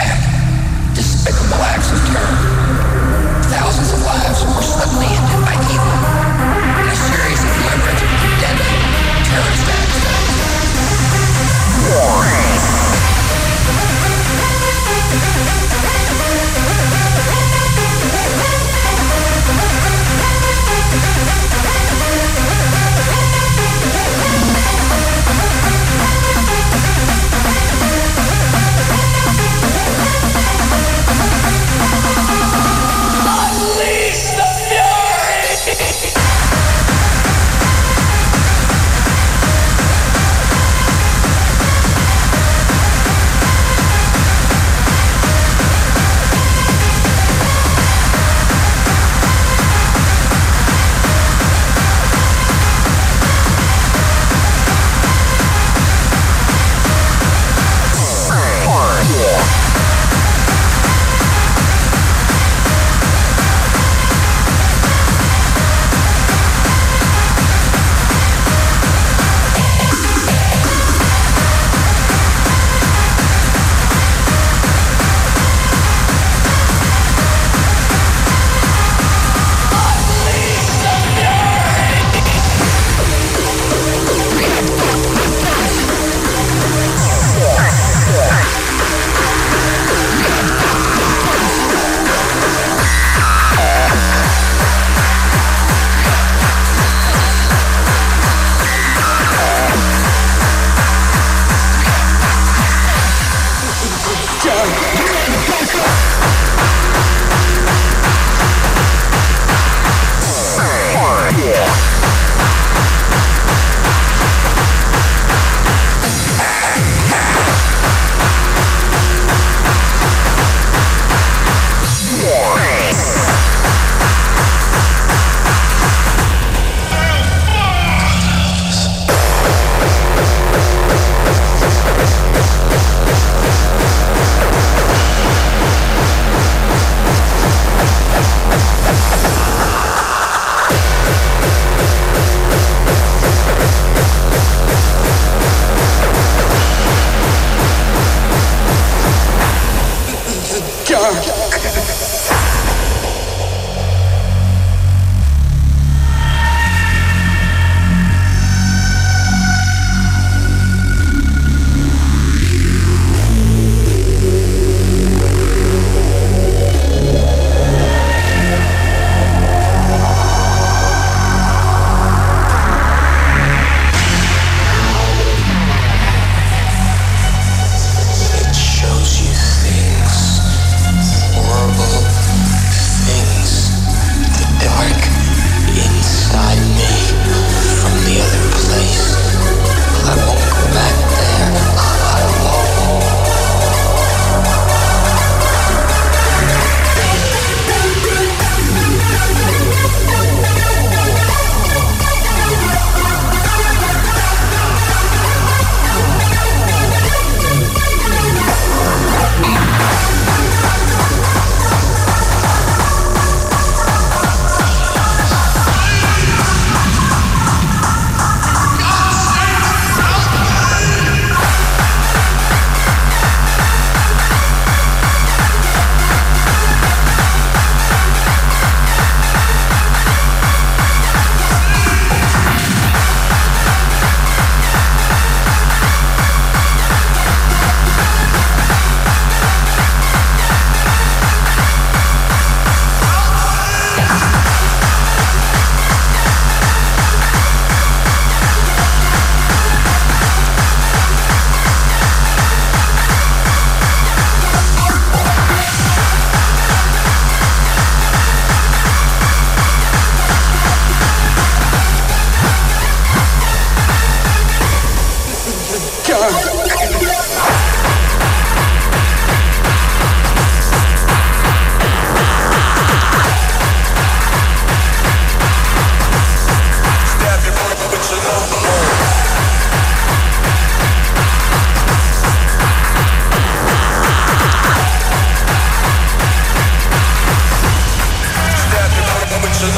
attack, despicable acts of terror. Thousands of lives were suddenly ended by evil in a series of labyrinth, deadly terrorist acts. Warning.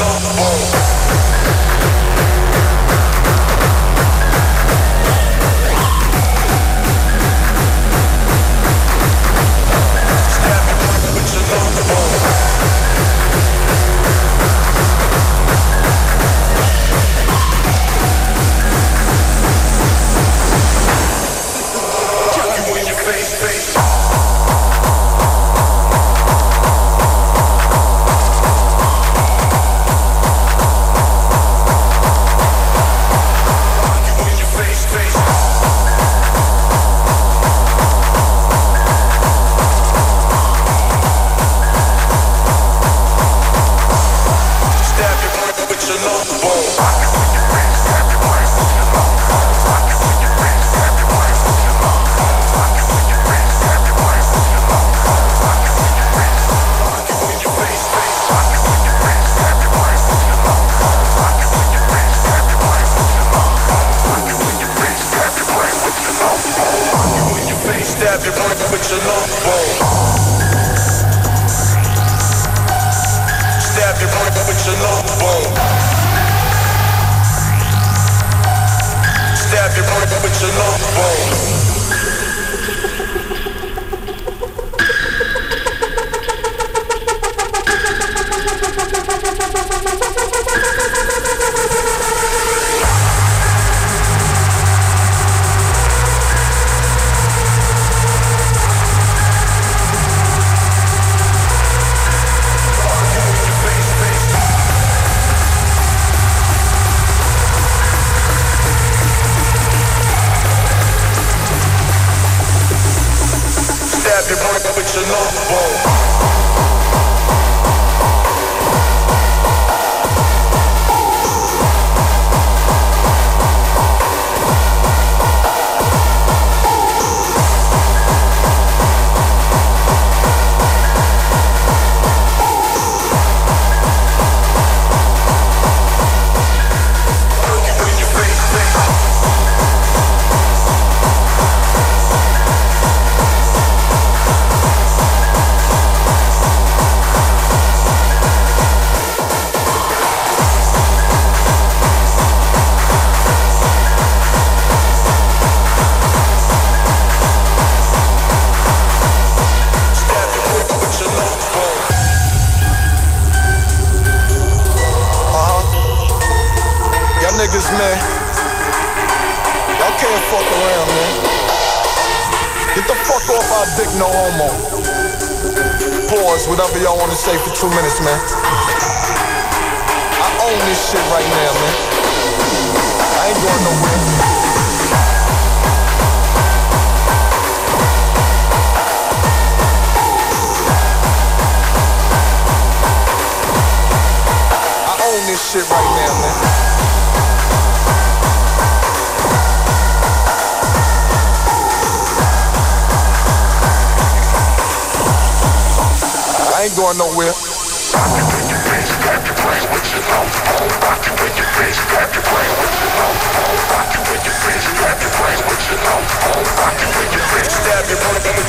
bom. Say for two minutes, man. I own this shit right now, man. I ain't going nowhere. I own this shit right now, man. Going nowhere. Stab your brain with your low bone. Stab your brain with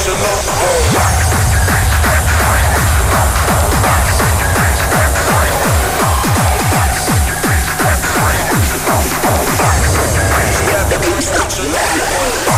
your low bone.